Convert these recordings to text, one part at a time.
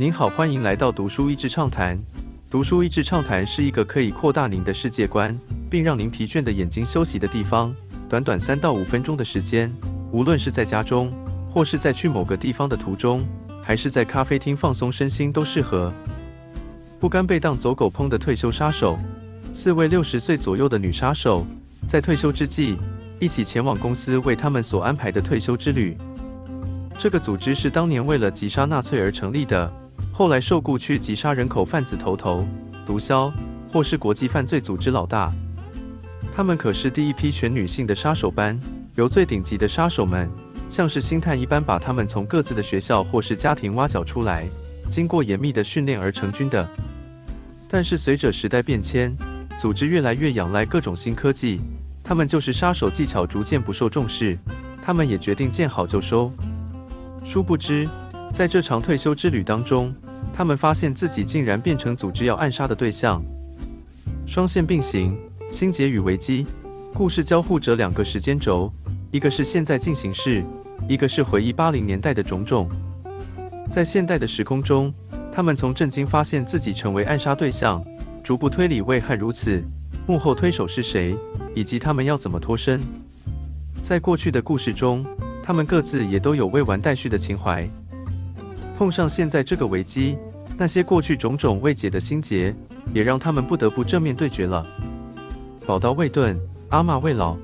您好，欢迎来到读书益智畅谈。读书益智畅谈是一个可以扩大您的世界观，并让您疲倦的眼睛休息的地方。短短三到五分钟的时间，无论是在家中，或是在去某个地方的途中，还是在咖啡厅放松身心，都适合。不甘被当走狗烹的退休杀手，四位六十岁左右的女杀手，在退休之际，一起前往公司为他们所安排的退休之旅。这个组织是当年为了击杀纳粹而成立的。后来受雇去击杀人口贩子头头、毒枭，或是国际犯罪组织老大。他们可是第一批全女性的杀手班，由最顶级的杀手们，像是星探一般把他们从各自的学校或是家庭挖角出来，经过严密的训练而成军的。但是随着时代变迁，组织越来越仰赖各种新科技，他们就是杀手技巧逐渐不受重视，他们也决定见好就收。殊不知，在这场退休之旅当中，他们发现自己竟然变成组织要暗杀的对象，双线并行，心结与危机，故事交互着两个时间轴，一个是现在进行式，一个是回忆八零年代的种种。在现代的时空中，他们从震惊发现自己成为暗杀对象，逐步推理为何如此，幕后推手是谁，以及他们要怎么脱身。在过去的故事中，他们各自也都有未完待续的情怀。碰上现在这个危机，那些过去种种未解的心结，也让他们不得不正面对决了。宝刀未钝，阿玛未老。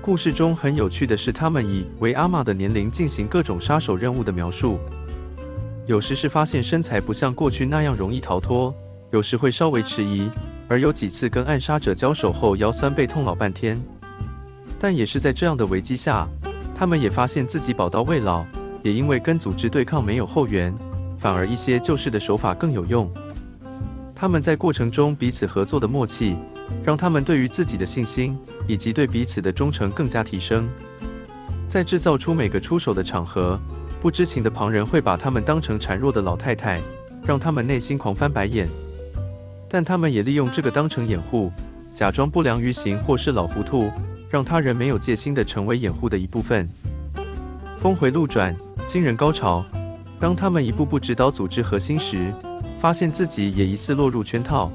故事中很有趣的是，他们以为阿玛的年龄进行各种杀手任务的描述。有时是发现身材不像过去那样容易逃脱，有时会稍微迟疑，而有几次跟暗杀者交手后腰酸背痛老半天。但也是在这样的危机下，他们也发现自己宝刀未老。也因为跟组织对抗没有后援，反而一些旧式的手法更有用。他们在过程中彼此合作的默契，让他们对于自己的信心以及对彼此的忠诚更加提升。在制造出每个出手的场合，不知情的旁人会把他们当成孱弱的老太太，让他们内心狂翻白眼。但他们也利用这个当成掩护，假装不良于行或是老糊涂，让他人没有戒心的成为掩护的一部分。峰回路转。惊人高潮！当他们一步步指导组织核心时，发现自己也疑似落入圈套。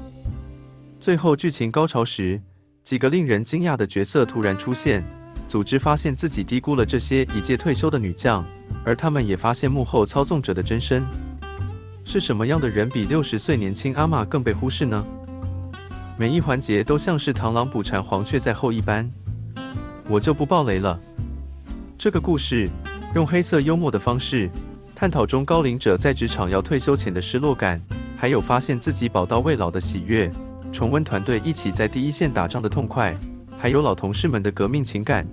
最后剧情高潮时，几个令人惊讶的角色突然出现。组织发现自己低估了这些已届退休的女将，而他们也发现幕后操纵者的真身。是什么样的人比六十岁年轻阿玛更被忽视呢？每一环节都像是螳螂捕蝉，黄雀在后一般。我就不爆雷了。这个故事。用黑色幽默的方式探讨中高龄者在职场要退休前的失落感，还有发现自己宝刀未老的喜悦，重温团队一起在第一线打仗的痛快，还有老同事们的革命情感。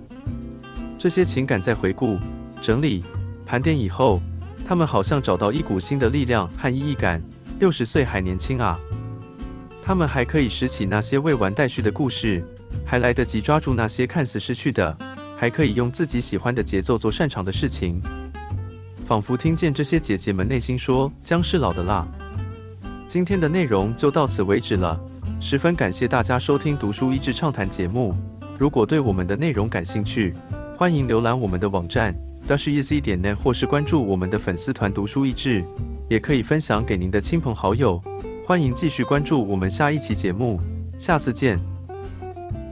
这些情感在回顾、整理、盘点以后，他们好像找到一股新的力量和意义感。六十岁还年轻啊！他们还可以拾起那些未完待续的故事，还来得及抓住那些看似失去的。还可以用自己喜欢的节奏做擅长的事情，仿佛听见这些姐姐们内心说：“姜是老的辣。”今天的内容就到此为止了，十分感谢大家收听读书益智畅谈节目。如果对我们的内容感兴趣，欢迎浏览我们的网站 dashes 点 net，或是关注我们的粉丝团读书益智，也可以分享给您的亲朋好友。欢迎继续关注我们下一期节目，下次见。